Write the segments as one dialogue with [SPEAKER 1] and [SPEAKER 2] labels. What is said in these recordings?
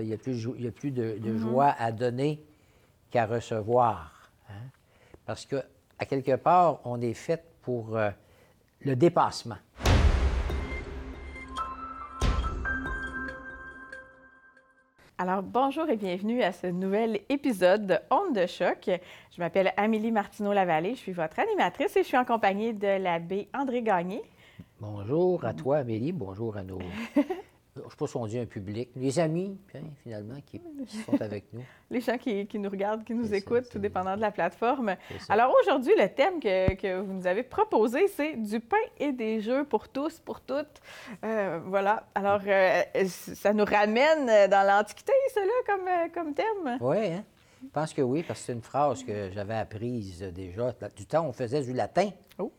[SPEAKER 1] Il n'y a plus, il y a plus de, de joie à donner qu'à recevoir. hein. Parce que, à quelque part, on est fait pour euh, le dépassement.
[SPEAKER 2] Alors, bonjour et bienvenue à ce nouvel épisode de Onde de choc. Je m'appelle Amélie Martineau-Lavallée, je suis votre animatrice et je suis en compagnie de l'abbé André Gagné.
[SPEAKER 1] Bonjour à toi, Amélie. Bonjour à nos. Je ne sais pas si on dit un public. Les amis, hein, finalement, qui sont avec nous.
[SPEAKER 2] Les gens qui, qui nous regardent, qui nous
[SPEAKER 1] ça,
[SPEAKER 2] écoutent, tout dépendant de la plateforme. Alors aujourd'hui, le thème que, que vous nous avez proposé, c'est du pain et des jeux pour tous, pour toutes. Euh, voilà. Alors, euh, ça nous ramène dans l'Antiquité, cela, comme, euh, comme thème?
[SPEAKER 1] Oui, hein? je pense que oui, parce que c'est une phrase que j'avais apprise déjà. Du temps, on faisait du latin.
[SPEAKER 2] Oh.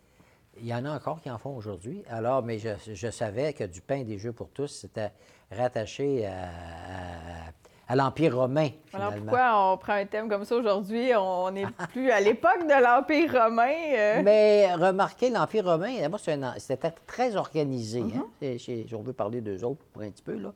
[SPEAKER 1] Il y en a encore qui en font aujourd'hui. Alors, mais je, je savais que du pain des jeux pour tous, c'était rattaché à, à- à l'Empire romain,
[SPEAKER 2] Alors pourquoi on prend un thème comme ça aujourd'hui? On n'est plus à l'époque de l'Empire romain. euh.
[SPEAKER 1] Mais remarquez, l'Empire romain, d'abord, c'était très organisé. on veut parler d'eux autres pour un petit peu, là.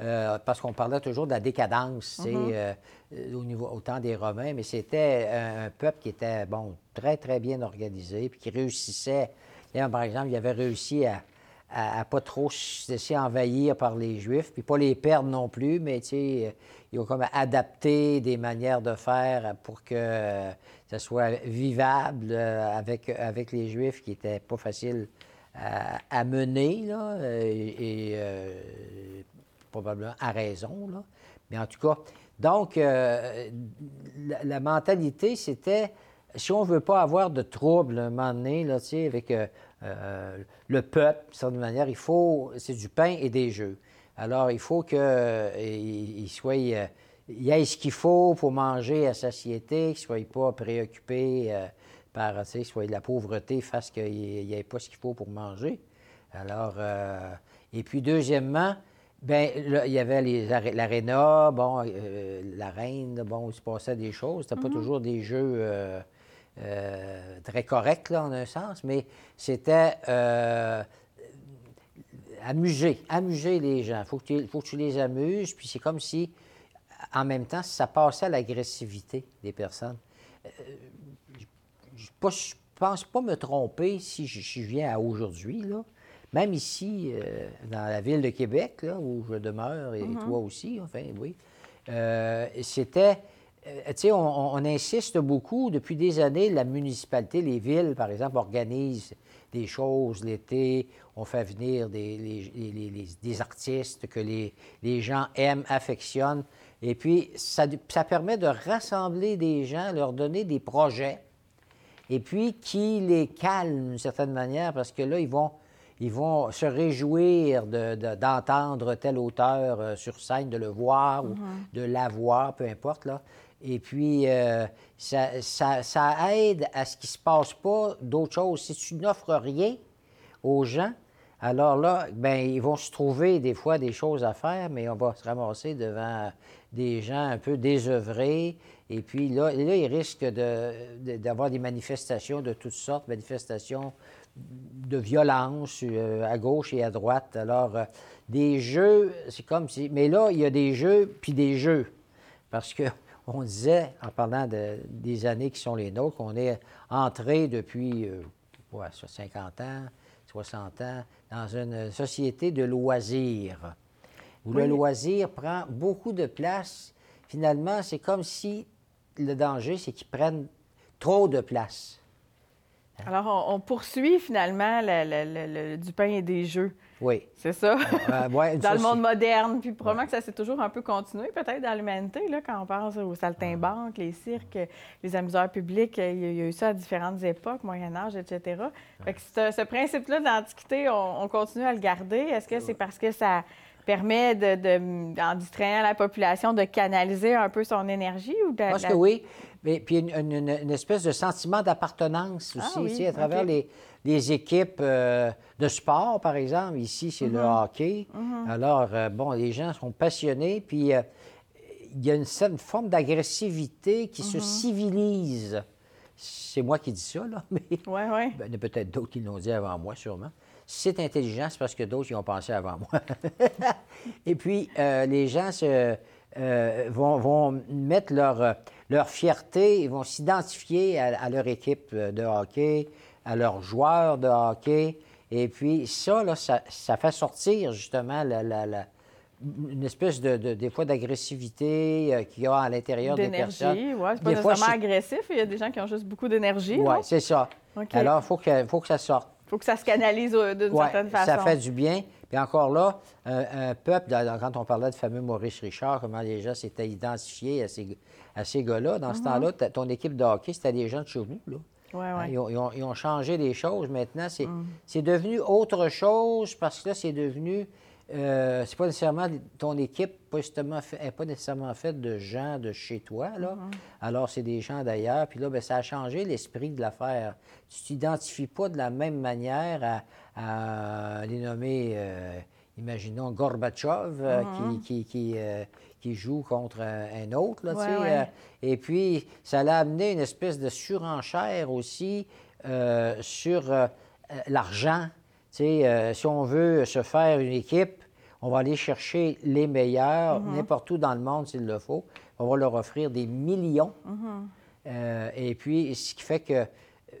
[SPEAKER 1] Euh, parce qu'on parlait toujours de la décadence, sais, euh, euh, au, niveau, au temps des Romains, mais c'était un, un peuple qui était, bon, très, très bien organisé, puis qui réussissait. Par exemple, il avait réussi à, à, à pas trop se laisser envahir par les Juifs, puis pas les perdre non plus, mais tu sais, euh, ils ont comme adapté des manières de faire pour que euh, ça soit vivable euh, avec, avec les Juifs qui n'étaient pas faciles à, à mener, là, euh, et, et, euh, probablement à raison, là. Mais en tout cas, donc, euh, la, mentalité, c'était, si on ne veut pas avoir de troubles un moment donné, avec euh, euh, le peuple, d'une certaine manière, il faut, c'est du pain et des jeux. Alors, il faut qu'il il soit, il y ait ce qu'il faut pour manger à satiété, qu'il ne soit pas préoccupé par, tu sais, soit de la pauvreté, fasse qu'il n'y ait pas ce qu'il faut pour manger. Alors, et puis deuxièmement, ben là, il y avait les aré- l'aréna, bon, euh, la reine, là, bon, il se passait des choses. C'était pas toujours des jeux euh, euh, très corrects, là, en un sens, mais c'était euh, amuser, amuser les gens. Il faut, que tu- faut que tu les amuses, puis c'est comme si, en même temps, ça passait à l'agressivité des personnes. Je ne pense pas me tromper si je, je viens à aujourd'hui, là. Même ici, euh, dans la ville de Québec, là, où je demeure, et toi aussi, enfin, oui, euh, c'était... euh, tu sais, on, insiste beaucoup depuis des années, la municipalité, les villes, par exemple, organisent des choses l'été, on fait venir des, les- les- les- les- des artistes que les, gens aiment, affectionnent, et puis ça, ça permet de rassembler des gens, leur donner des projets, et puis qui les calme d'une certaine manière, parce que là, ils vont, ils vont se réjouir de- de- d'entendre tel auteur euh, sur scène, de le voir ou de la voir, peu importe. Là. Et puis, euh, ça, ça- ça aide à ce qu'il ne se passe pas d'autre chose. Si tu n'offres rien aux gens, alors là, ben, ils vont se trouver des fois des choses à faire, mais on va se ramasser devant des gens un peu désœuvrés. Et puis là, là ils risquent de- de- d'avoir des manifestations de toutes sortes, manifestations de violence euh, à gauche et à droite. Alors, euh, des jeux, c'est comme si... Mais là, il y a des jeux, puis des jeux. Parce que on disait, en parlant de- des années qui sont les nôtres, qu'on est entré depuis euh, ouais, ça, 50 ans, 60 ans, dans une société de loisirs, où le loisir prend beaucoup de place. Finalement, c'est comme si le danger, c'est qu'ils prennent trop de place.
[SPEAKER 2] Alors, on, on poursuit finalement le- le- le- le- du pain et des jeux.
[SPEAKER 1] Oui.
[SPEAKER 2] C'est ça?
[SPEAKER 1] Euh, ouais,
[SPEAKER 2] dans
[SPEAKER 1] ça,
[SPEAKER 2] le monde moderne. Puis probablement que ça s'est toujours un peu continué, peut-être dans l'humanité, là, quand on pense aux saltimbanques, les cirques, les amuseurs publics. Il y a, eu ça à différentes époques, Moyen-Âge, etc. Fait que ce, ce principe-là d'Antiquité, on, on continue à le garder. Est-ce que c'est parce que ça permet, de, de- en distrayant la population, de canaliser un peu son énergie ou de,
[SPEAKER 1] Je pense
[SPEAKER 2] la-
[SPEAKER 1] que oui. Mais puis une, une- une- une espèce de sentiment d'appartenance aussi,
[SPEAKER 2] Ah oui,
[SPEAKER 1] tu sais, à travers les, les équipes euh, de sport, par exemple. Ici, c'est
[SPEAKER 2] Mm-hmm.
[SPEAKER 1] le hockey. Alors, euh, bon, les gens sont passionnés, puis euh, il y a une, certaine forme d'agressivité qui
[SPEAKER 2] Mm-hmm.
[SPEAKER 1] se civilise. C'est moi qui dis ça, là, mais
[SPEAKER 2] Oui, oui.
[SPEAKER 1] ben, il y en a peut-être d'autres qui l'ont dit avant moi, sûrement. C'est intelligent, c'est parce que d'autres y ont pensé avant moi. Et puis, euh, les gens se, vont, mettre leur, leur fierté, ils vont s'identifier à, leur équipe de hockey, à leurs joueurs de hockey. Et puis ça, là, ça, fait sortir justement la, une espèce de, des fois d'agressivité euh, qu'il y a à l'intérieur des personnes.
[SPEAKER 2] D'énergie, oui. C'est pas nécessairement agressif. Il y a des gens qui ont juste beaucoup d'énergie.
[SPEAKER 1] Oui, c'est ça. Alors, il faut que, faut que ça sorte.
[SPEAKER 2] Il faut que ça se canalise euh, d'une certaine façon.
[SPEAKER 1] ça fait du bien. Puis encore là, un, peuple, quand on parlait de fameux Maurice Richard, comment les gens s'étaient identifiés à ces, à ces gars-là, dans ce mm-hmm. temps-là, ton équipe de hockey, c'était des gens de chez vous, là.
[SPEAKER 2] Ouais, ouais.
[SPEAKER 1] Ils, ont, ils, ont, changé les choses. Maintenant, mm. c'est devenu autre chose parce que là, c'est devenu euh, c'est pas nécessairement ton équipe n'est pas nécessairement faite de gens de chez toi. Là. Mm-hmm. Alors, c'est des gens d'ailleurs. Puis là, bien, ça a changé l'esprit de l'affaire. Tu t'identifies pas de la même manière à, les nommer, euh, imaginons, Gorbatchev, euh, mm-hmm. qui, qui, qui, joue contre un autre. Là, et puis, ça l'a amené une espèce de surenchère aussi sur l'argent. Si on veut se faire une équipe, on va aller chercher les meilleurs mhm. n'importe où dans le monde s'il le faut. On va leur offrir des millions. Mhm. Euh, et puis, ce qui fait que euh,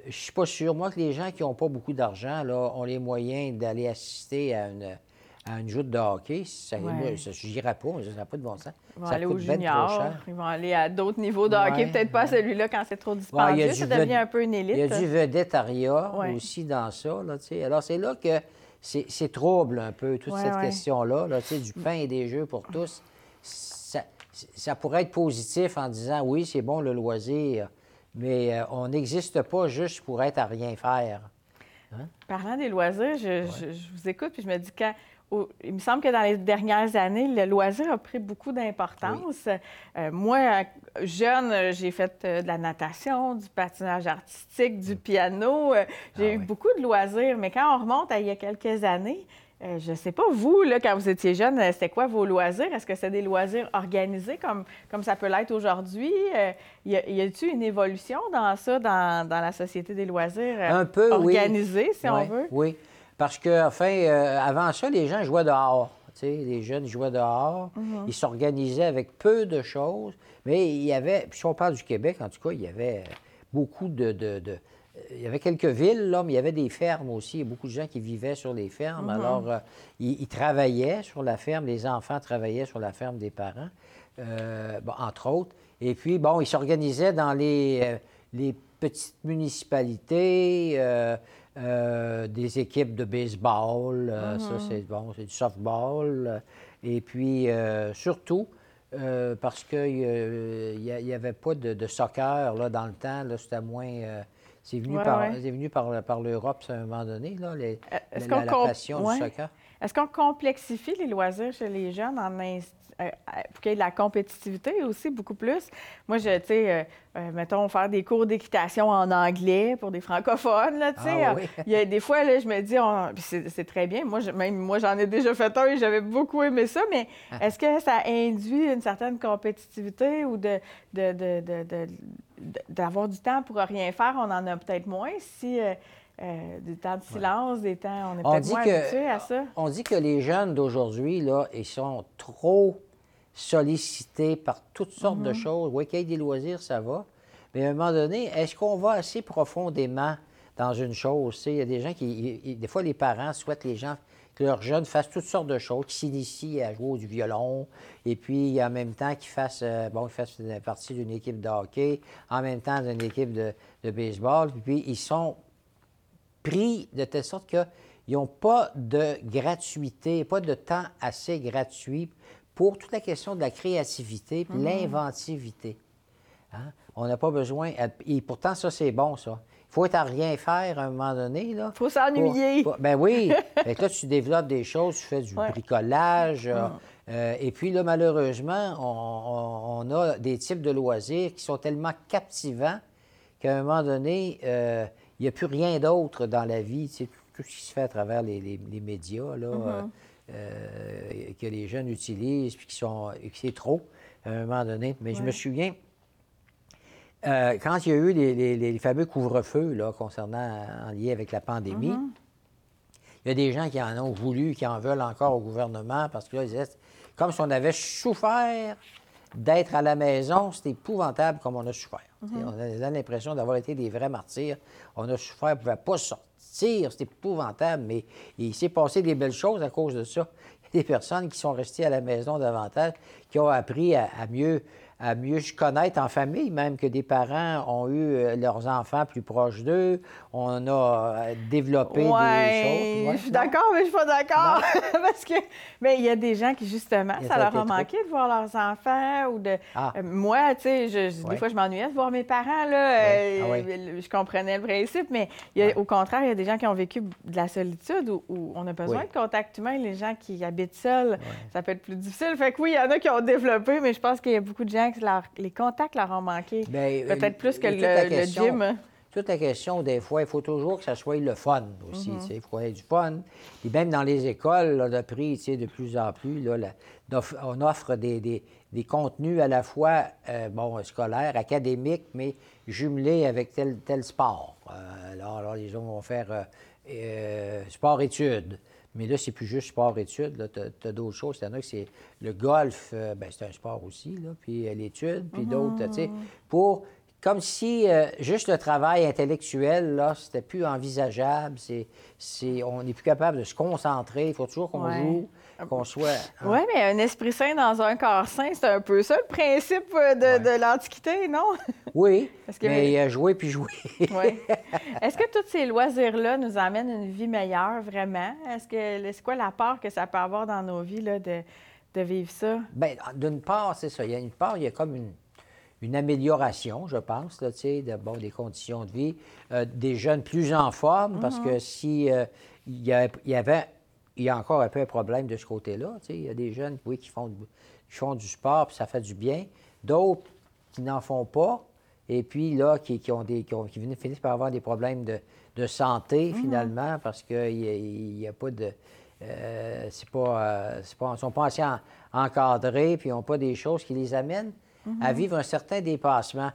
[SPEAKER 1] je ne suis pas sûr, moi, que les gens qui n'ont pas beaucoup d'argent ont les moyens d'aller assister à une, à une joute de hockey, ça, ouais. je n'irai pas, ça n'a pas de bon sens.
[SPEAKER 2] Ils vont aller au junior, ils vont aller à d'autres niveaux de hockey, peut-être pas celui-là quand c'est trop dispendieux, ça devient un peu une élite.
[SPEAKER 1] Il y a du vedettariat aussi dans ça. Là, Alors, c'est là que c'est trouble un peu, toute cette question-là, là, du pain et des jeux pour tous. Ça, ça pourrait être positif en disant, oui, c'est bon le loisir, mais euh, on n'existe pas juste pour être à rien faire.
[SPEAKER 2] Hein? Parlant des loisirs, je, je, vous écoute, puis je me dis, quand, il me semble que dans les dernières années, le loisir a pris beaucoup d'importance. Euh, moi, jeune, j'ai fait euh, de la natation, du patinage artistique, du piano. Euh, j'ai ah eu beaucoup de loisirs, mais quand on remonte à il y a quelques années, je ne sais pas, vous, là, quand vous étiez jeune, c'était quoi vos loisirs? Est-ce que c'est des loisirs organisés comme, comme ça peut l'être aujourd'hui? y a-t-il une évolution dans ça, dans, la société des loisirs?
[SPEAKER 1] Un peu,
[SPEAKER 2] organisée, si on veut?
[SPEAKER 1] Oui. Parce que, enfin, euh, avant ça, les gens jouaient dehors. les jeunes jouaient dehors. Mhm. Ils s'organisaient avec peu de choses. Mais il y avait, puis si on parle du Québec, en tout cas, il y avait beaucoup de, euh, il y avait quelques villes, là, mais il y avait des fermes aussi. Il y a beaucoup de gens qui vivaient sur les fermes. Mhm. Alors, euh, ils, travaillaient sur la ferme. Les enfants travaillaient sur la ferme des parents, entre autres. Et puis, bon, ils s'organisaient dans les, les petites municipalités. Euh, des équipes de baseball, euh, ça mhm. c'est bon, c'est du softball. et puis euh, surtout, parce qu'il n'y avait pas de, soccer là, dans le temps, c'était moins. c'est venu, par, venu par, par l'Europe à un moment donné, là, les, la, passion du soccer.
[SPEAKER 2] Est-ce qu'on complexifie les loisirs chez les jeunes en, euh, euh, pour qu'il y ait de la compétitivité aussi, beaucoup plus. Moi, je, tu sais, euh, mettons, faire des cours d'équitation en anglais pour des francophones, là, tu sais. Ah il y a des fois, là, je me dis, c'est très bien. Moi, même moi, j'en ai déjà fait un et j'avais beaucoup aimé ça, mais ah. est-ce que ça induit une certaine compétitivité ou de, d'avoir du temps pour rien faire? On en a peut-être moins si... des temps de silence, des temps. On est peut-être moins habitué à ça?
[SPEAKER 1] On dit que les jeunes d'aujourd'hui, là, ils sont trop sollicité par toutes sortes de mhm. choses. Oui, qu'il y ait des loisirs, ça va. Mais à un moment donné, est-ce qu'on va assez profondément dans une chose? Il y a des gens qui. Des fois, les parents souhaitent les gens que leurs jeunes fassent toutes sortes de choses, qu'ils s'initient à jouer du violon, et puis en même temps qu'ils fassent, euh, bon, fassent partie d'une équipe de hockey, en même temps d'une équipe de, de, baseball, puis ils sont pris de telle sorte qu'ils n'ont pas de gratuité, pas de temps assez gratuit pour toute la question de la créativité et mhm. l'inventivité. Hein? On n'a pas besoin. Et pourtant, ça, c'est bon, ça. Il faut être à rien faire à un moment donné. Il
[SPEAKER 2] faut s'ennuyer.
[SPEAKER 1] Ben oui. là, tu développes des choses, tu fais du bricolage. Euh, mhm. euh, et puis là, malheureusement, on, a des types de loisirs qui sont tellement captivants qu'à un moment donné, euh, il n'y a plus rien d'autre dans la vie. Tu tout, ce qui se fait à travers les, médias. Là, mhm. Euh, que les jeunes utilisent, puis qui sont, c'est trop à un moment donné. Mais je me souviens, euh, quand il y a eu les, fameux couvre-feux là, concernant en lien avec la pandémie, mm-hmm. il y a des gens qui en ont voulu, qui en veulent encore au gouvernement parce que là, ils disaient comme si on avait souffert d'être à la maison. C'est épouvantable comme on a souffert. On a l'impression d'avoir été des vrais martyrs. On a souffert, on ne pouvait pas sortir. C'est épouvantable, mais il s'est passé des belles choses à cause de ça. Des personnes qui sont restées à la maison davantage, qui ont appris à mieux à mieux connaître en famille, même que des parents ont eu euh, leurs enfants plus proches d'eux. On a euh, développé des choses.
[SPEAKER 2] je suis d'accord, mais je suis pas d'accord. Parce que, mais il y a des gens qui, justement, ça leur a manqué de voir leurs enfants ou de. Ah. Euh, moi, tu sais, des fois, je m'ennuyais de voir mes parents, là. Ah je comprenais le principe, mais au contraire, il y a des gens qui ont vécu de la solitude où, on a besoin de contact humain. Les gens qui habitent seuls, ça peut être plus difficile. Fait que oui, il y en a qui ont développé, mais je pense qu'il y a beaucoup de gens les contacts leur ont manqué. Ben, Peut-être plus que le, gym.
[SPEAKER 1] Toute la question, des fois, il faut toujours que ça soit le fun aussi. Mm-hmm. Il faut avoir du fun. Et même dans les écoles, là, le prix, de plus en plus, là, on offre des, contenus à la fois euh, bon, scolaires, académiques, mais jumelés avec tel, tel sport. Euh, alors, les gens vont faire euh, sport-études. Mais là, c'est plus juste sport-études. Tu as, d'autres choses. Il y en a que c'est le golf, euh, ben, c'est un sport aussi, là, puis euh, l'étude, puis d'autres, tu sais, pour comme si euh, juste le travail intellectuel, là, c'était plus envisageable. C'est, c'est, on n'est plus capable de se concentrer. Il faut toujours qu'on joue, qu'on soit.
[SPEAKER 2] Hein. Oui, mais un esprit sain dans un corps sain, c'est un peu ça le principe de, l'Antiquité, non?
[SPEAKER 1] Oui, mais jouer puis jouer.
[SPEAKER 2] oui. Est-ce que tous ces loisirs-là nous amènent une vie meilleure, vraiment? Est-ce que c'est quoi la part que ça peut avoir dans nos vies là, de, de vivre ça?
[SPEAKER 1] Bien, d'une part, c'est ça. Il y a une part, il y a comme une une amélioration, je pense, là, de, bon, des conditions de vie, euh, des jeunes plus en forme, parce que mhm. si euh, il, y avait, il y a encore un peu un problème de ce côté-là, il y a des jeunes, oui, qui font, font du sport, puis ça fait du bien, d'autres qui n'en font pas, et puis là, qui, ont des, qui, finissent par avoir des problèmes de, santé, mhm. finalement, parce qu'il n'y a, pas de... Euh, c'est pas, pas, ils ne sont pas assez encadrés, puis ils n'ont pas des choses qui les amènent à vivre un certain dépassement.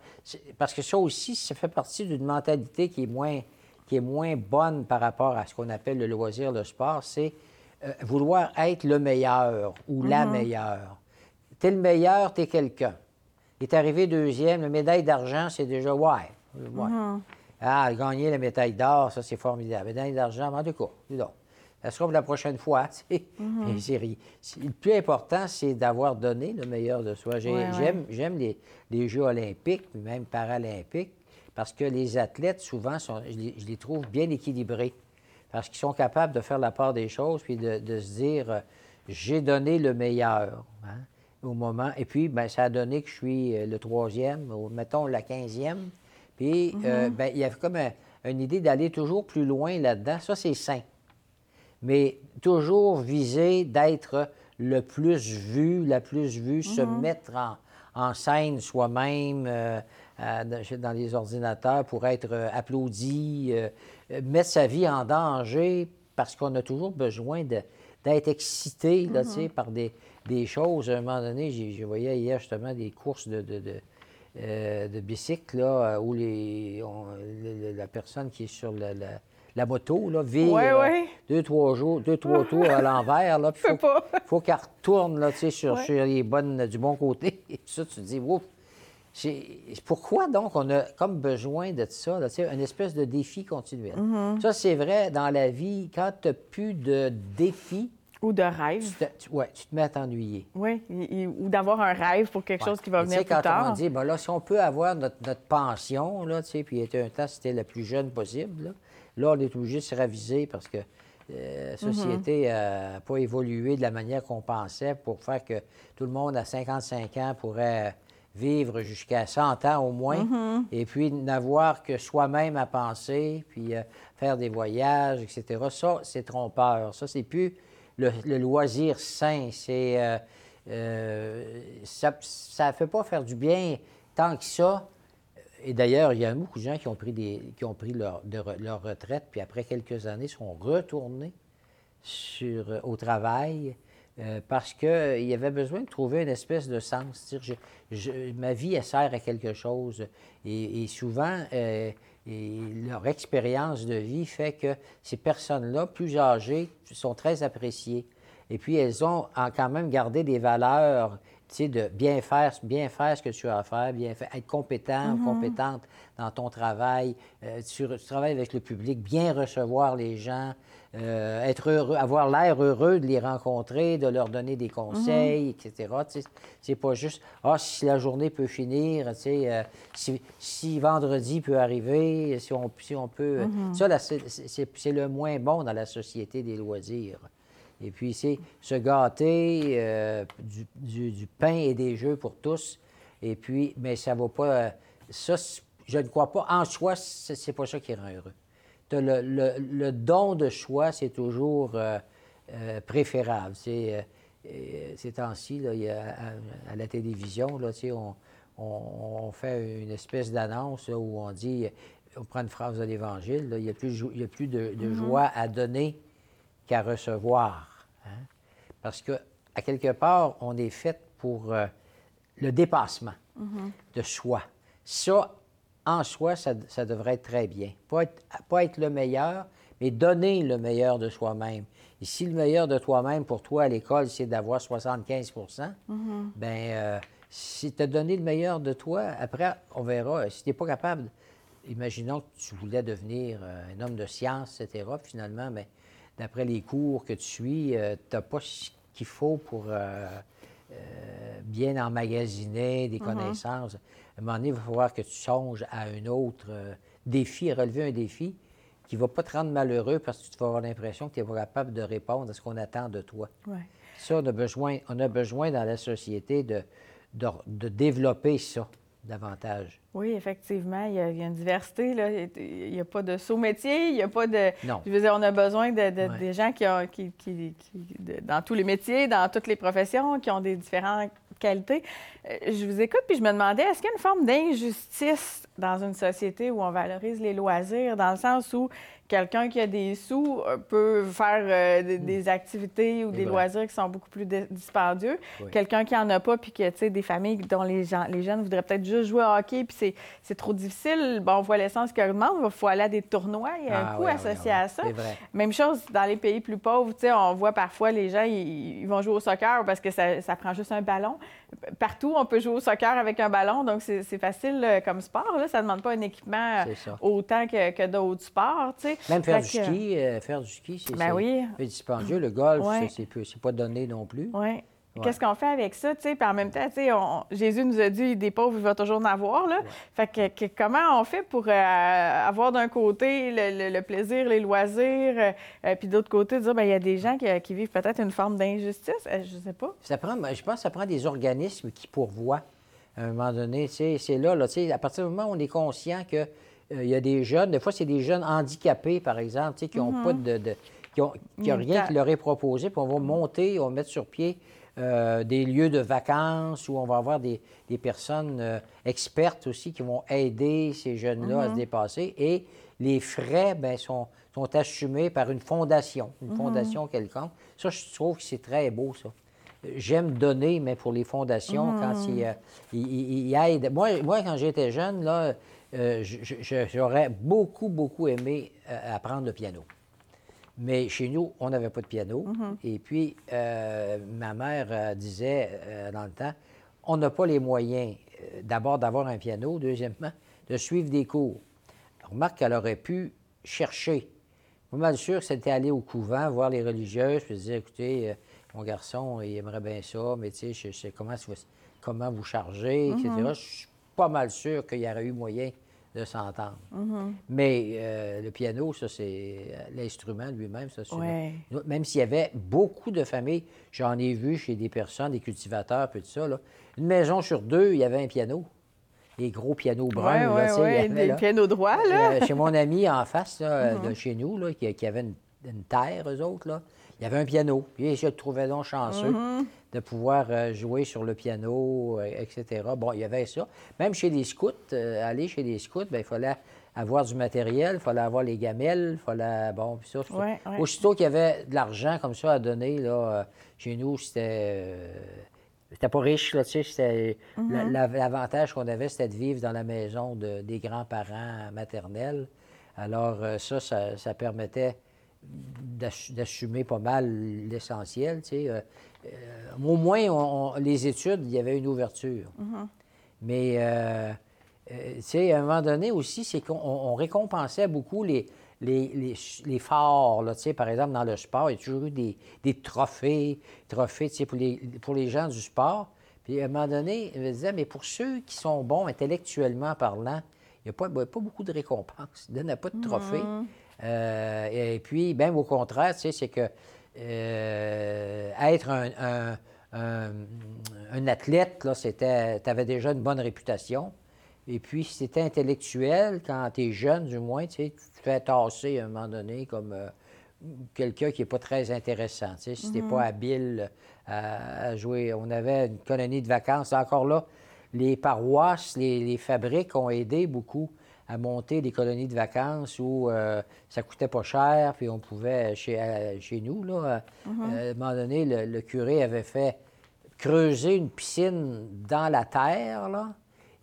[SPEAKER 1] Parce que ça aussi, ça fait partie d'une mentalité qui est moins, qui est moins bonne par rapport à ce qu'on appelle le loisir, le sport, c'est euh, vouloir être le meilleur ou la mhm. meilleure. T'es le meilleur, t'es quelqu'un. Il est arrivé deuxième, la médaille d'argent, c'est déjà ouais. Mhm. Ah, gagner la médaille d'or, ça c'est formidable. Médaille d'argent, en tout cas, dis donc ça sera pour la prochaine fois. Mhm. Le plus important, c'est d'avoir donné le meilleur de soi. J'aime les, Jeux olympiques, même paralympiques, parce que les athlètes, souvent, je, les, trouve bien équilibrés, parce qu'ils sont capables de faire la part des choses, puis de, se dire, euh, j'ai donné le meilleur. Hein, au moment. Et puis, ben, ça a donné que je suis euh, le troisième, ou mettons la quinzième. Puis, euh, mhm. ben, il y avait comme une idée d'aller toujours plus loin là-dedans. Ça, c'est sain mais toujours viser d'être le plus vu, la plus vue, se mhm. mettre en, scène soi-même euh, dans les ordinateurs pour être euh, applaudi, euh, mettre sa vie en danger parce qu'on a toujours besoin d'être excité là, mhm. par des, choses. À un moment donné, je voyais hier justement des courses de, de, de, bicycle là, où les, la personne qui est sur la la moto, là, vire deux, trois jours, deux, trois tours à l'envers, là, il faut, faut qu'elle retourne, là, sur, sur les bonnes, du bon côté. Et ça, tu te dis, ouf, pourquoi donc on a comme besoin de ça, là, une espèce de défi continuel? Mm-hmm. Ça, c'est vrai dans la vie, quand tu n'as plus de défi,
[SPEAKER 2] ou de rêve.
[SPEAKER 1] Oui, tu te mets à t'ennuyer.
[SPEAKER 2] Oui, ou d'avoir un rêve pour quelque chose qui va venir plus
[SPEAKER 1] quand
[SPEAKER 2] tard.
[SPEAKER 1] on dit, ben là, si on peut avoir notre, pension, là, tu sais, puis il y a un temps, c'était le plus jeune possible, là, Là, on est obligé de se raviser parce que euh, la société n'a pas évolué de la manière qu'on pensait pour faire que tout le monde à 55 ans pourrait vivre jusqu'à 100 ans au moins, mm-hmm. et puis n'avoir que soi-même à penser, puis euh, faire des voyages, etc. Ça, c'est trompeur. Ça, c'est plus le, loisir sain. C'est, euh, ça ne fait pas faire du bien tant que ça et d'ailleurs, il y a beaucoup de gens qui ont pris, qui ont pris leur, leur retraite, puis après quelques années, sont retournés sur, euh, au travail euh, parce qu'il euh, y avait besoin de trouver une espèce de sens. Dire, je, ma vie, elle sert à quelque chose. Et, souvent, leur expérience de vie fait que ces personnes-là, plus âgées, sont très appréciées. Et puis, elles ont quand même gardé des valeurs de bien faire, bien faire ce que tu as à faire, bien faire, être compétent, mm-hmm. compétente dans ton travail, euh, tu, travailles avec le public, bien recevoir les gens, euh, être heureux, avoir l'air heureux de les rencontrer, de leur donner des conseils, mm-hmm. etc. C'est pas juste, ah, si la journée peut finir, euh, si, si, vendredi peut arriver, si on, si on peut. Mm-hmm. Ça, c'est le moins bon dans la société des loisirs. Et puis, c'est se gâter, euh, du, pain et des jeux pour tous. Et puis, mais ça ne va pas. Euh, ça, je ne crois pas. En soi, c'est pas ça qui rend heureux. Le, don de choix, c'est toujours euh, préférable. C'est, ces temps-ci, à, la télévision, là, on, on, fait une espèce d'annonce où on dit on prend une phrase de l'Évangile, il n'y a plus, il a plus de, de mm-hmm. joie à donner qu'à recevoir. Hein? Parce que, à quelque part, on est fait pour euh, le dépassement de soi. Ça, en soi, ça, devrait être très bien. Pas être, pas être le meilleur, mais donner le meilleur de soi-même. Et si le meilleur de toi-même pour toi à l'école, c'est d'avoir 75 bien, euh, si tu as donné le meilleur de toi, après, on verra. Si tu n'es pas capable, imaginons que tu voulais devenir euh, un homme de science, etc., finalement, mais d'après les cours que tu suis, euh, tu n'as pas ce qu'il faut pour euh, euh, bien emmagasiner des mhm. connaissances. À un moment donné, il va falloir que tu songes à un autre défi, à relever un défi qui ne va pas te rendre malheureux parce que tu vas avoir l'impression que tu n'es pas capable de répondre à ce qu'on attend de toi. Ça, on a, besoin, on a besoin dans la société de, de développer ça davantage.
[SPEAKER 2] Oui, effectivement, il y a, une diversité. Là. Il n'y a pas de sous-métier, il n'y a pas de...
[SPEAKER 1] Non.
[SPEAKER 2] Je veux dire, on a besoin de, des gens qui ont, qui, dans tous les métiers, dans toutes les professions, qui ont des différentes qualités. Euh, je vous écoute, puis je me demandais, est-ce qu'il y a une forme d'injustice dans une société où on valorise les loisirs, dans le sens où quelqu'un qui a des sous euh, peut faire euh, des, mm. activités ou des loisirs qui sont beaucoup plus dispendieux. Quelqu'un qui n'en a pas, puis qui a des familles dont les, gens, les jeunes voudraient peut-être juste jouer au hockey, puis c'est trop difficile. Bon, on voit l'essence qui augmente, il faut aller à des tournois, il y a un ah coût associé à ça. Même chose dans les pays plus pauvres, on voit parfois les gens, ils, vont jouer au soccer parce que ça, ça prend juste un ballon. Partout, on peut jouer au soccer avec un ballon, donc c'est facile euh, comme sport. Là. Ça ne demande pas un équipement autant que, que d'autres sports.
[SPEAKER 1] Même faire du ski, euh, faire du ski, c'est
[SPEAKER 2] ben oui.
[SPEAKER 1] dispendieux. Le golf, c'est pas donné non plus.
[SPEAKER 2] Oui. Qu'est-ce qu'on fait avec ça, tu sais? Puis en même temps, tu sais, Jésus nous a dit, des pauvres, il va toujours en avoir, là. Fait que, comment on fait pour euh, avoir d'un côté le, plaisir, les loisirs, euh, puis d'autre côté, dire, bien, il y a des gens qui, vivent peut-être une forme d'injustice, je sais pas.
[SPEAKER 1] Ça prend, je pense que ça prend des organismes qui pourvoient à un moment donné. C'est là, là, à partir du moment où on est conscient que euh, il y a des jeunes, des fois, c'est des jeunes handicapés, par exemple, qui n'ont pas mm-hmm. de, qui ont, rien qui leur est proposé, puis on va monter, on va mettre sur pied euh, des lieux de vacances où on va avoir des, personnes euh, expertes aussi qui vont aider ces jeunes-là à se mm-hmm. dépasser. Et les frais ben, sont, sont assumés par une fondation, une mm-hmm. fondation quelconque. Ça, je trouve que c'est très beau, ça. J'aime donner, mais pour les fondations, quand ils, aident. Moi, moi quand j'étais jeune, là, euh, j'aurais beaucoup, beaucoup aimé apprendre le piano. Mais chez nous, on n'avait pas de piano. Mm-hmm. Et puis, euh, ma mère disait dans le temps, on n'a pas les moyens, d'abord d'avoir un piano, deuxièmement, de suivre des cours. Remarque qu'elle aurait pu chercher. Moi, mal sûr que c'était aller au couvent, voir les religieuses, puis dire, écoutez, mon garçon, il aimerait bien ça, mais tu sais, je sais comment, comment vous charger, etc. Mm-hmm. Je suis pas mal sûr qu'il y aurait eu moyen de s'entendre. Mm-hmm. Mais euh, le piano, ça, c'est euh, l'instrument lui-même, ça, Même s'il y avait beaucoup de familles, j'en ai vu chez des personnes, des cultivateurs, puis tout ça, là. une maison sur deux, il y avait un piano. Les gros pianos bruns,
[SPEAKER 2] là, ouais, des pianos droits, là.
[SPEAKER 1] Euh, chez mon ami en face, là, de mm-hmm. chez nous, là, qui, qui avait une, une, terre, eux autres, là, il y avait un piano. Puis je trouvais donc chanceux mm-hmm. de pouvoir euh, jouer sur le piano, euh, etc. Bon, il y avait ça. Même chez les scouts, euh, aller chez les scouts, bien, il fallait avoir du matériel, il fallait avoir les gamelles, il fallait. Bon, puis ça. Aussitôt qu'il y avait de l'argent comme ça à donner, là, chez nous, c'était. C'était pas riche, là, tu sais. Mm-hmm. L'avantage qu'on avait, c'était de vivre dans la maison de, des grands-parents maternels. Alors, ça, ça permettait d'assumer pas mal l'essentiel. Euh, au moins, les études, il y avait une ouverture. Mm-hmm. Mais, tu sais, à un moment donné aussi, c'est qu'on récompensait beaucoup les, les, les, forts, là, par exemple, dans le sport, il y a toujours eu des, des trophées, trophées pour les, pour les gens du sport. Puis à un moment donné, je me disais, mais pour ceux qui sont bons intellectuellement parlant, il n'y a pas, pas, beaucoup de récompenses. Ils ne donnent pas de trophées. Mm-hmm. Euh, et puis, même au contraire, tu sais, c'est que euh, être un, un, athlète, là, c'était, tu avais déjà une bonne réputation. Et puis, si c'était intellectuel, quand tu es jeune, du moins, tu, sais, tu te fais tasser à un moment donné comme euh, quelqu'un qui n'est pas très intéressant. Tu sais, si tu n'es pas mm-hmm. habile à, jouer. On avait une colonie de vacances. Encore là, les paroisses, les, fabriques ont aidé beaucoup à monter des colonies de vacances où euh, ça coûtait pas cher, puis on pouvait, chez, chez nous, là, mm-hmm. à un moment donné, le, le, curé avait fait creuser une piscine dans la terre, là,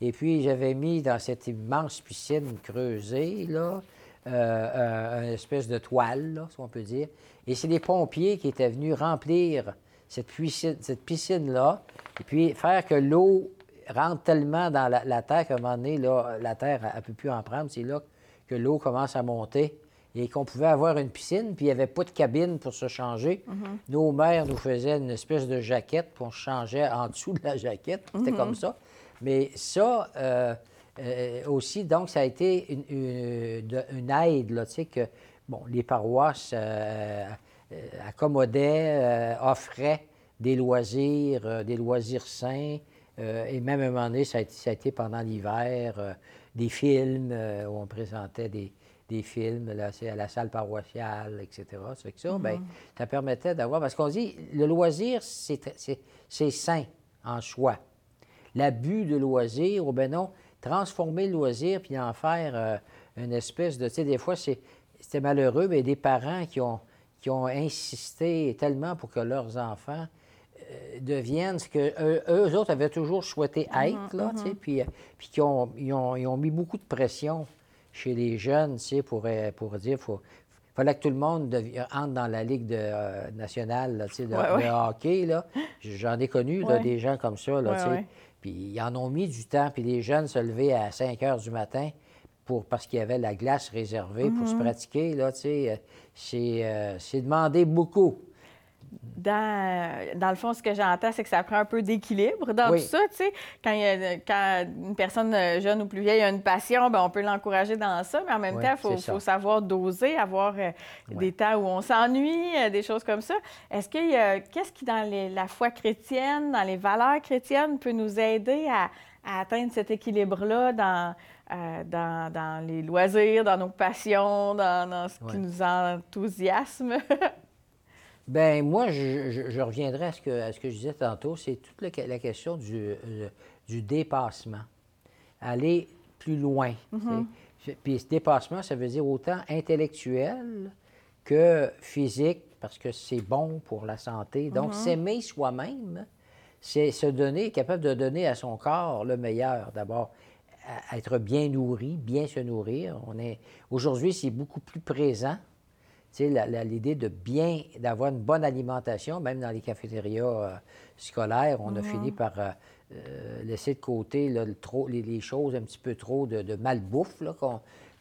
[SPEAKER 1] et puis, j'avais mis dans cette immense piscine creusée, là, euh, euh, une espèce de toile, là, si on peut dire. Et c'est les pompiers qui étaient venus remplir cette, piscine, cette piscine-là, et puis faire que l'eau rentre tellement dans la, terre qu'à un moment donné, là, la terre ne peut plus en prendre. C'est là que l'eau commence à monter et qu'on pouvait avoir une piscine, puis il n'y avait pas de cabine pour se changer. Mm-hmm. Nos mères nous faisaient une espèce de jaquette, puis on se changeait en dessous de la jaquette. C'était mm-hmm. comme ça. Mais ça euh, euh, aussi, donc, ça a été une, aide, là, tu sais, que, bon, les paroisses euh, accommodaient, offraient des loisirs, des loisirs sains. Et même à un moment donné, ça a été, pendant l'hiver, des films où on présentait des, films là, à la salle paroissiale, etc. Ça fait que ça, bien, mm-hmm. ça permettait d'avoir... Parce qu'on dit, le loisir, c'est sain en choix l'abus de loisir, ou bien non, transformer le loisir puis en faire euh, une espèce de. Tu sais, des fois, c'était malheureux, mais des parents qui ont, qui ont insisté tellement pour que leurs enfants euh, deviennent ce que eux, autres avaient toujours souhaité mm-hmm, être, là, tu sais, mm-hmm. puis, euh, puis qui ont, ils ont, mis beaucoup de pression chez les jeunes, tu sais, pour, pour dire, faut, fallait que tout le monde entre dans la Ligue de, nationale tu sais, de, hockey. Là. J'en ai connu des gens comme ça. Là. Puis ils en ont mis du temps, puis les jeunes se levaient à 5 heures du matin pour, parce qu'il y avait la glace réservée pour se mhm. pratiquer. Là, euh, c'est, euh, c'est demandé beaucoup
[SPEAKER 2] dans, dans le fond, ce que j'entends, c'est que ça prend un peu d'équilibre dans tout ça. Tu sais, quand, quand, une personne jeune ou plus vieille a une passion, bien, on peut l'encourager dans ça, mais en même temps, il faut, savoir doser, avoir euh, des temps où on s'ennuie, euh, des choses comme ça. Est-ce qu'il y a, qu'est-ce qui, dans la foi chrétienne, dans les valeurs chrétiennes, peut nous aider à, atteindre cet équilibre-là dans, euh, dans, dans, les loisirs, dans nos passions, dans, dans ce qui nous enthousiasme?
[SPEAKER 1] Ben moi, je, reviendrai à ce, que, ce que je disais tantôt, c'est toute la, question du, euh, du, dépassement. Aller plus loin. Mm-hmm. Puis ce dépassement, ça veut dire autant intellectuel que physique, parce que c'est bon pour la santé. Donc, mm-hmm. s'aimer soi-même, c'est se donner, capable de donner à son corps le meilleur. D'abord, être bien nourri, bien se nourrir. On est aujourd'hui, c'est beaucoup plus présent l'idée de bien, d'avoir une bonne alimentation, même dans les cafétérias euh, scolaires, on a fini par euh, euh, laisser de côté trop, les, choses un petit peu trop de, malbouffe, là,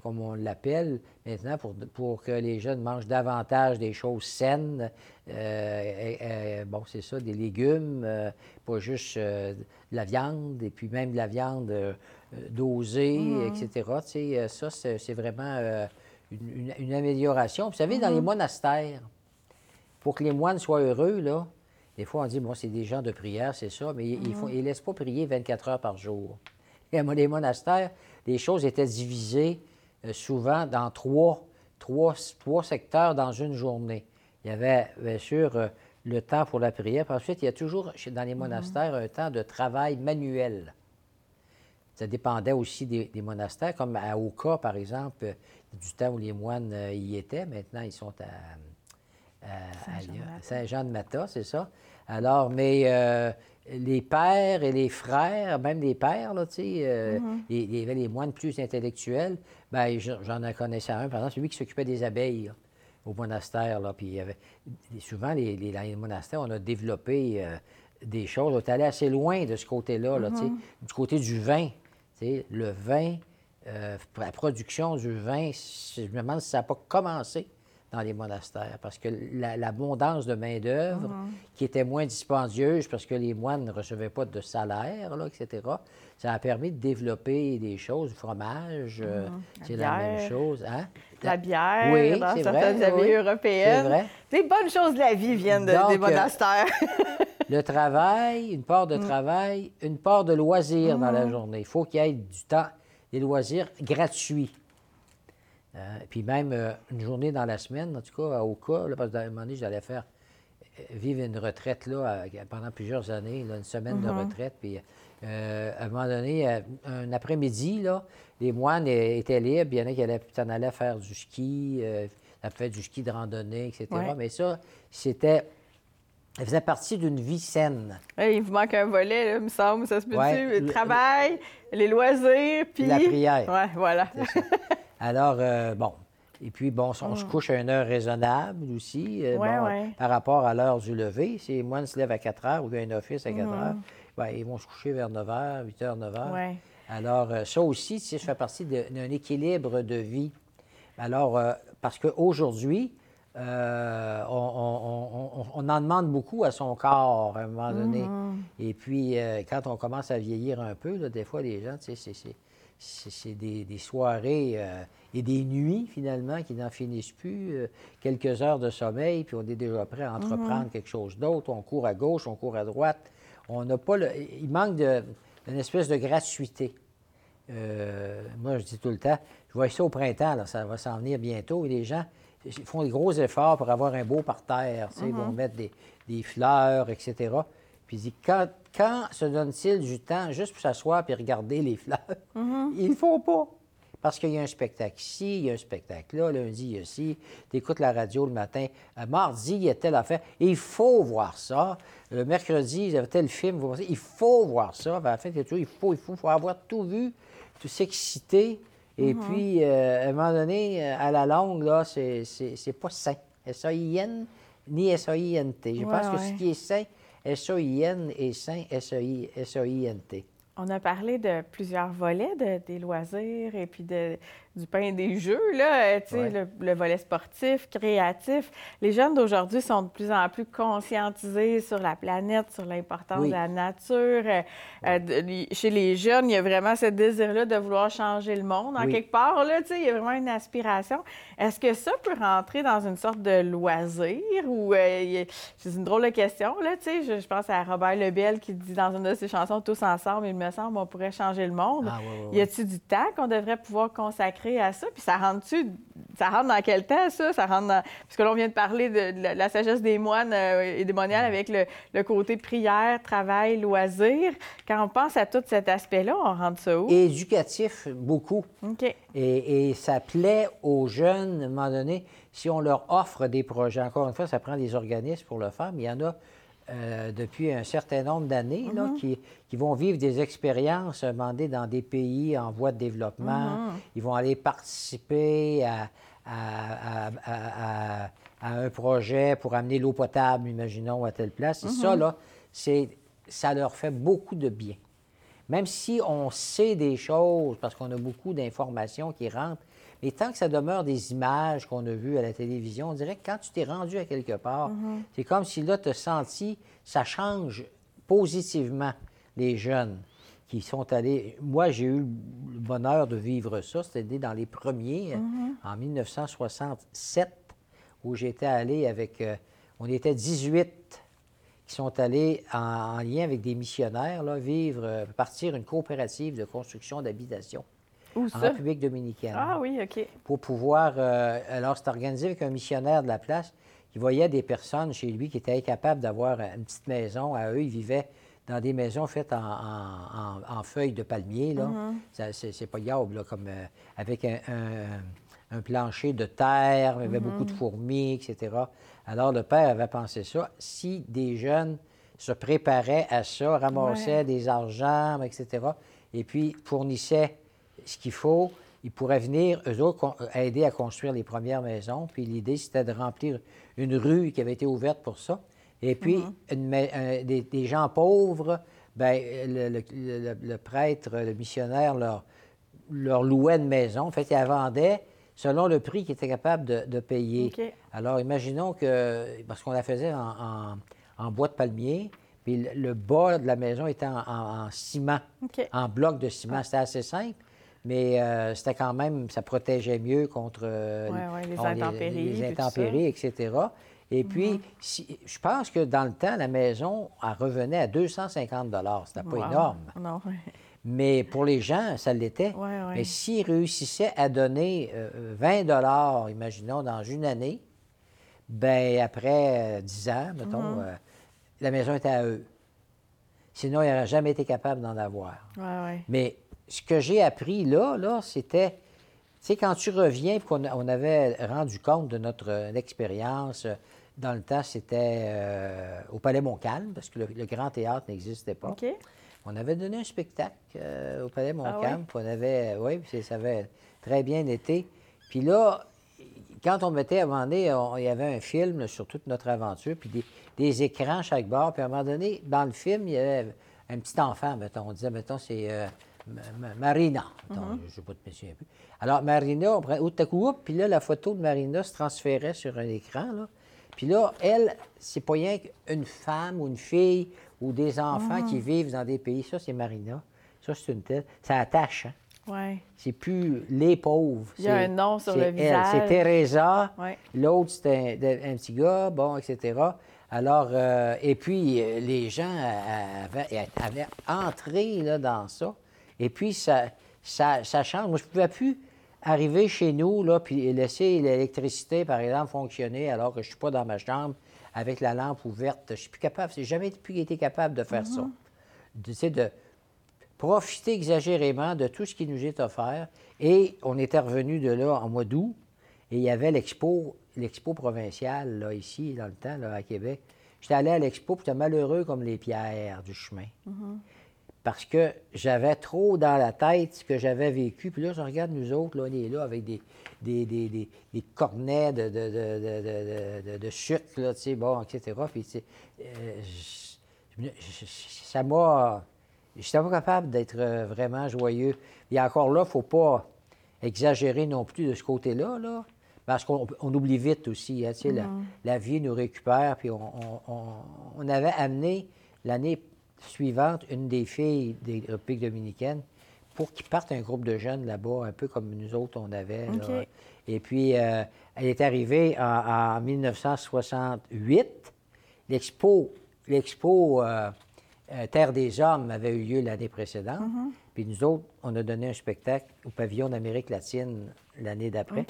[SPEAKER 1] comme on l'appelle maintenant, pour, pour, que les jeunes mangent davantage des choses saines. bon, c'est ça, des légumes, pas juste de la viande, et puis même de la viande dosée, etc. ça, c'est vraiment une, amélioration. Vous savez, dans les mhm. monastères, pour que les moines soient heureux, là, des fois, on dit, bon, c'est des gens de prière, c'est ça, mais ils ne mhm. laissent pas prier 24 heures par jour. Et les monastères, les choses étaient divisées euh, souvent dans trois, trois, trois, secteurs dans une journée. Il y avait, bien sûr, euh, le temps pour la prière. Puis ensuite, il y a toujours, dans les mhm. monastères, un temps de travail manuel. Ça dépendait aussi des, monastères, comme à Oka, par exemple, du temps où les moines euh, y étaient. Maintenant, ils sont à, Saint-Jean-de-Mata, c'est ça. Alors, mais euh, les pères et les frères, même les pères, là, tu sais, euh, mm-hmm. les, les, moines plus intellectuels, bien, j'en ai connaissé un, par exemple, celui qui s'occupait des abeilles. au monastère. Là, puis il y avait, souvent, les, les, monastères, on a développé des choses. On est allé assez loin de ce côté-là, là, mm-hmm. du côté du vin. Le vin, la production du vin, je me demande si ça n'a pas commencé dans les monastères, parce que l'abondance de main-d'œuvre, mhm. qui était moins dispendieuse parce que les moines ne recevaient pas de salaire, là, etc., ça a permis de développer des choses, du fromage, euh, mhm. c'est la, même chose. Hein?
[SPEAKER 2] La, bière, oui, dans certaines vrai, européennes. Vrai. Les bonnes choses de la vie viennent des euh, monastères.
[SPEAKER 1] le travail, une part de mm. travail, une part de loisirs dans la mhm. journée. Il faut qu'il y ait du temps, des loisirs gratuits. Euh, puis même euh, une journée dans la semaine, en tout cas, au cas, là, parce qu'à un moment donné, j'allais faire euh, vivre une retraite là, pendant plusieurs années, une semaine de mm-hmm. retraite. Puis à un moment donné, un après-midi, les moines étaient libres. Il y en a qui allaient, en allaient faire du ski, ça fait du ski de randonnée, etc. Mais ça, c'était. Ça faisait partie d'une vie saine.
[SPEAKER 2] il vous manque un volet, là, il me semble, ça se peut Le travail, les loisirs, puis.
[SPEAKER 1] La prière.
[SPEAKER 2] Oui, voilà.
[SPEAKER 1] Alors, euh, bon. Et puis, bon, on se mm. couche à une heure raisonnable aussi, euh, par rapport à l'heure du lever. Si les moines se lèvent à 4 heures ou il y a un office à 4 mm. heures, bien, ils vont se coucher vers 9 h, 8 h, 9 h. Alors, euh, ça aussi, ça fait partie d'un équilibre de vie. Alors, parce qu'aujourd'hui, on, en demande beaucoup à son corps à un moment donné. Mm-hmm. Et puis, quand on commence à vieillir un peu, des fois, les gens, tu sais, c'est des, soirées euh, et des nuits, finalement, qui n'en finissent plus. Euh, quelques heures de sommeil, puis on est déjà prêt à entreprendre mhm. quelque chose d'autre. On court à gauche, on court à droite. On n'a pas le... Il manque d'une espèce de gratuité. Euh, moi, je dis tout le temps, je vois ça au printemps, ça va s'en venir bientôt, et les gens font des gros efforts pour avoir un beau parterre. Ils vont mhm. mettre des, des fleurs, etc. Puis il dit, quand, quand se donne-t-il du temps juste pour s'asseoir et regarder les fleurs? Mm-hmm. Il ne faut pas. Parce qu'il y a un spectacle ici, il y a un spectacle là, lundi, il y a ici. Tu écoutes la radio le matin. Euh, mardi, il y a telle affaire. il faut voir ça. Le mercredi, il y avait tel film. Il faut voir ça. En fait, il faut, il faut, avoir tout vu, tout s'exciter. Et mm-hmm. puis, euh, à un moment donné, euh, à la longue, là, c'est pas sain. S-A-I-N ni S-A-I-N-T. Je pense que ce qui est sain, S-A-I-N et Saint S-A-I-N-T.
[SPEAKER 2] On a parlé de plusieurs volets de, des loisirs et puis de, du pain et des jeux, là, euh, le, volet sportif, créatif. Les jeunes d'aujourd'hui sont de plus en plus conscientisés sur la planète, sur l'importance de la nature. Euh, euh, chez les jeunes, il y a vraiment ce désir-là de vouloir changer le monde. En quelque part, là, il y a vraiment une aspiration. Est-ce que ça peut rentrer dans une sorte de loisir ou c'est une drôle de question, là, je, je pense à Robert Lebel qui dit dans une de ses chansons Tous ensemble, il me semble, on pourrait changer le monde. Ah, y a-t-il du temps qu'on devrait pouvoir consacrer à ça? Puis ça rentre-tu, ça rentre dans quel temps, ça? Ça rentre dans... Parce que là, on vient de parler de, la sagesse des moines euh, et des moniales avec le, côté prière, travail, loisir. Quand on pense à tout cet aspect-là, on rentre ça où?
[SPEAKER 1] Éducatif, beaucoup.
[SPEAKER 2] OK.
[SPEAKER 1] Et, ça plaît aux jeunes, à un moment donné, si on leur offre des projets. Encore une fois, ça prend des organismes pour le faire, mais il y en a euh, depuis un certain nombre d'années, mm-hmm. qui, qui, vont vivre des expériences demandées dans des pays en voie de développement. Mm-hmm. Ils vont aller participer à, à, un projet pour amener l'eau potable, imaginons, à telle place. Et ça, mm-hmm. là, ça leur fait beaucoup de bien. Même si on sait des choses, parce qu'on a beaucoup d'informations qui rentrent, mais tant que ça demeure des images qu'on a vues à la télévision, on dirait que quand tu t'es rendu à quelque part, mhm. c'est comme si là, tu as senti, ça change positivement les jeunes qui sont allés. Moi, j'ai eu le bonheur de vivre ça. C'était dans les premiers, mhm. en 1967, où j'étais allé avec. Euh, on était 18 qui sont allés en, lien avec des missionnaires, là, vivre, euh, partir une coopérative de construction d'habitation en République dominicaine.
[SPEAKER 2] Ah oui, OK.
[SPEAKER 1] Pour pouvoir. Euh, alors, c'est organisé avec un missionnaire de la place qui voyait des personnes chez lui qui étaient incapables d'avoir une petite maison. À eux, ils vivaient dans des maisons faites en, feuilles de palmier. Là. Mm-hmm. C'est pas yable, comme euh, avec un, plancher de terre, il y avait beaucoup de mm-hmm. fourmis, etc. Alors, le père avait pensé ça. Si des jeunes se préparaient à ça, ramassaient des argents, etc., et puis fournissaient ce qu'il faut, ils pourraient venir, eux autres, aider à construire les premières maisons. Puis l'idée, c'était de remplir une rue qui avait été ouverte pour ça. Et puis, mm-hmm. des, gens pauvres, ben, le, prêtre, le missionnaire leur, leur louait une maison. En fait, ils la vendaient selon le prix qu'ils étaient capables de, payer. Alors, imaginons que, parce qu'on la faisait en, bois de palmier, puis le, bas de la maison était en, ciment, en bloc de ciment. C'était assez simple. Mais euh, c'était quand même, ça protégeait mieux contre euh,
[SPEAKER 2] les, intempéries,
[SPEAKER 1] les, intempéries etc. Et puis, mhm. je pense que dans le temps, la maison, elle revenait à 250 C'était pas énorme.
[SPEAKER 2] Non,
[SPEAKER 1] Mais pour les gens, ça l'était. Mais s'ils réussissaient à donner 20 euh, imaginons, dans une année, ben après 10 ans, mettons, mhm. la maison était à eux. Sinon, ils n'auraient jamais été capables d'en avoir. Mais ce que j'ai appris là, là, c'était, tu sais, quand tu reviens, qu'on on avait rendu compte de notre euh, expérience, euh, dans le temps, c'était euh, au Palais Montcalm, parce que le, Grand Théâtre n'existait pas. On avait donné un spectacle au Palais ah Montcalm, on avait, oui, ça avait très bien été. Puis là, quand on mettait à un moment donné, il y avait un film sur toute notre aventure, puis des, des, écrans chaque bord. Puis à un moment donné, dans le film, il y avait un petit enfant, mettons. On disait, mettons, c'est Marina. Attends, mhm. Je ne pas de plus. Alors, Marina, on prend, coup, puis là, la photo de Marina se transférait sur un écran. Là. Puis là, elle, c'est pas rien qu'une femme ou une fille ou des enfants qui mhm. vivent dans des pays. Ça, c'est Marina. Ça, c'est une telle. Ça attache, hein?
[SPEAKER 2] Ouais.
[SPEAKER 1] C'est plus les pauvres.
[SPEAKER 2] Il y a un nom sur le visage.
[SPEAKER 1] C'est Teresa. L'autre, c'était un, petit gars, bon, etc. Alors, euh, et puis, euh, les gens avaient, avaient entré là, dans ça. Et puis, ça, ça, change. Moi, je ne pouvais plus arriver chez nous, là, puis laisser l'électricité, par exemple, fonctionner alors que je ne suis pas dans ma chambre avec la lampe ouverte. Je ne suis plus capable. Je n'ai jamais plus été capable de faire ça. Tu sais, de profiter exagérément de tout ce qui nous est offert. Et on était revenu de là en mois d'août, et il y avait l'expo, l'expo provinciale, là, ici, dans le temps, là, à Québec. J'étais allé à l'expo, puis j'étais malheureux comme les pierres du chemin. Mm-hmm parce que j'avais trop dans la tête ce que j'avais vécu. Puis là, je regarde nous autres, là, on est là avec des, des, des, des, cornets de, de, de, de, chute, là, tu sais, bon, etc. Puis, euh, ça m'a... Je n'étais pas capable d'être euh, vraiment joyeux. Et encore là, il ne faut pas exagérer non plus de ce côté-là, là, parce qu'on oublie vite aussi. Hein, tu sais, la, mm-hmm. la, vie nous récupère. Puis on, on, on avait amené l'année suivante une des filles des Républiques dominicaines pour qu'ils partent un groupe de jeunes là-bas, un peu comme nous autres on avait. Et puis, euh, elle est arrivée en, 1968. L'expo, l'expo euh, euh, Terre des Hommes avait eu lieu l'année précédente. Mm-hmm. Puis nous autres, on a donné un spectacle au pavillon d'Amérique latine l'année d'après.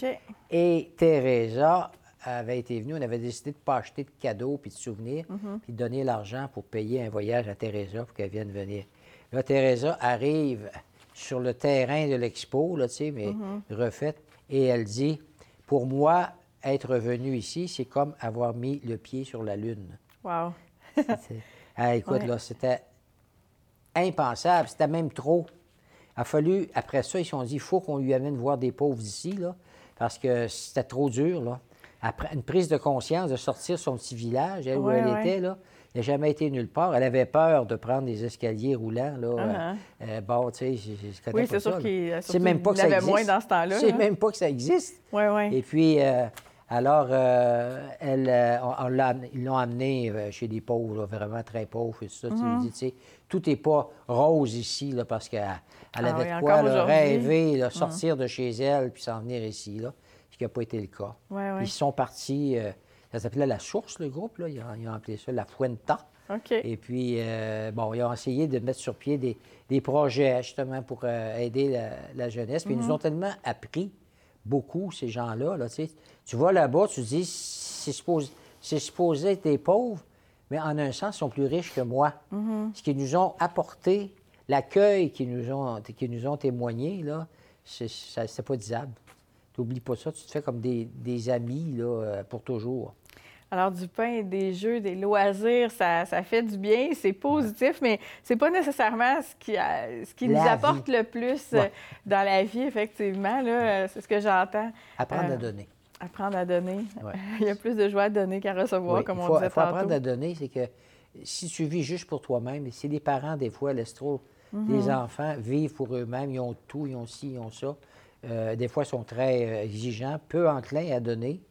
[SPEAKER 1] Et Teresa avait été venu, on avait décidé de ne pas acheter de cadeaux puis de souvenirs, mhm. puis de donner l'argent pour payer un voyage à Teresa pour qu'elle vienne venir. Là, Teresa arrive sur le terrain de l'expo, là, tu sais, mais mhm. refaite, et elle dit Pour moi, être venu ici, c'est comme avoir mis le pied sur la Lune.
[SPEAKER 2] Wow!
[SPEAKER 1] ah, écoute, là, c'était impensable, c'était même trop. Il a fallu, après ça, ils se sont dit il faut qu'on lui amène voir des pauvres ici, là, parce que c'était trop dur, là après une prise de conscience de sortir son petit village, elle, où elle était, là. Elle n'a jamais été nulle part. Elle avait peur de prendre des escaliers roulants. Là. Uh-huh. Euh, bon, tu sais, je, connais
[SPEAKER 2] oui,
[SPEAKER 1] c'est
[SPEAKER 2] sûr qu'il c'est même pas que ça existe. moins dans ce temps-là.
[SPEAKER 1] C'est même pas que ça existe.
[SPEAKER 2] Oui, oui.
[SPEAKER 1] Et puis, euh, alors, euh, elle, ils l'ont amené chez des pauvres, vraiment très pauvres. Et tout, ça. Mm-hmm. Tu sais, tout n'est pas rose ici, là, parce qu'elle elle ah avait de quoi rêver, mm. sortir de chez elle puis s'en venir ici. Là qui n'a pas été le cas. Ils sont partis, euh, ça s'appelait La Source, le groupe, là. Ils, ont, appelé ça La Fuenta. Et puis, euh, bon, ils ont essayé de mettre sur pied des, projets, justement, pour euh, aider la, jeunesse. Puis ils nous mhm. ont tellement appris beaucoup, ces gens-là. Là, tu vois là-bas, tu te dis, c'est supposé, supposé, être des pauvres, mais en un sens, ils sont plus riches que moi. Mhm. Ce qu'ils nous ont apporté, l'accueil qu'ils nous ont, qu'ils nous ont témoigné, là, c'est pas disable. N'oublie pas ça, tu te fais comme des, amis là, euh, pour toujours.
[SPEAKER 2] Alors, du pain, des jeux, des loisirs, ça, fait du bien, c'est positif, mais c'est pas nécessairement ce qui, ce qui nous apporte le plus dans la vie, effectivement. C'est ce que j'entends.
[SPEAKER 1] Apprendre à donner.
[SPEAKER 2] Apprendre à donner. Il y a plus de joie à donner qu'à recevoir, comme on disait
[SPEAKER 1] Il faut apprendre à donner, c'est que si tu vis juste pour toi-même, si les parents, des fois, laissent trop les mhm. enfants vivent pour eux-mêmes, ils ont tout, ils ont ci, ils ont ça. Euh, des fois, ils sont très euh, exigeants, peu enclins à donner.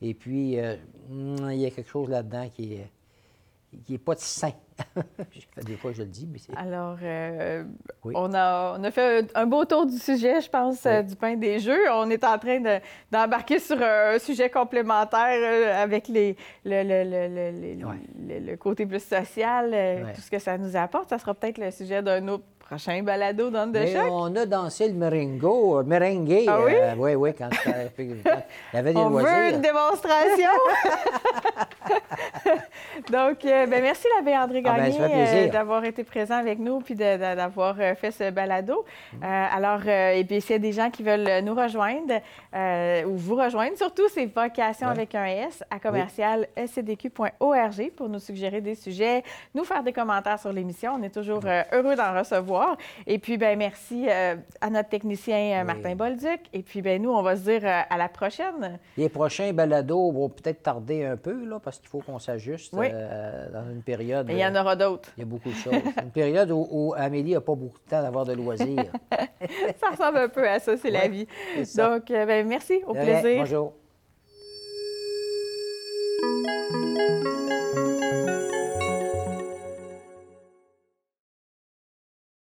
[SPEAKER 1] Et puis, euh, hmm, il y a quelque chose là-dedans qui est qui n'est pas de sain. des fois, je le dis, mais c'est.
[SPEAKER 2] Alors, euh, on, a, on, a, fait un beau tour du sujet, je pense, du pain des jeux. On est en train d'embarquer sur un sujet complémentaire avec les, le, le, le, côté plus social, tout ce que ça nous apporte. Ça sera peut-être le sujet d'un autre Prochain balado dans de choc.
[SPEAKER 1] On a dansé le merengo, merengue.
[SPEAKER 2] Ah oui?
[SPEAKER 1] oui, oui, quand, il
[SPEAKER 2] y avait des on veut une démonstration. Donc, euh, ben, merci l'abbé André ah, ben, Gagné euh, d'avoir été présent avec nous puis d'avoir euh, fait ce balado. Mm. alors, et puis s'il y a des gens qui veulent nous rejoindre ou vous rejoindre, surtout c'est vocation avec un S à commercial scdq.org pour nous suggérer des sujets, nous faire des commentaires sur l'émission. On est toujours heureux d'en recevoir. Et puis, ben merci euh, à notre technicien euh, Martin oui. Bolduc. Et puis, ben nous, on va se dire euh, à la prochaine.
[SPEAKER 1] Les prochains balados vont peut-être tarder un peu, là, parce qu'il faut qu'on s'ajuste dans une période.
[SPEAKER 2] il y en aura d'autres.
[SPEAKER 1] Il y a beaucoup de choses. une période où, Amélie n'a pas beaucoup de temps d'avoir de loisirs.
[SPEAKER 2] ça ressemble un peu à ça, c'est la vie. Donc, ben merci. Au plaisir.
[SPEAKER 1] Bonjour.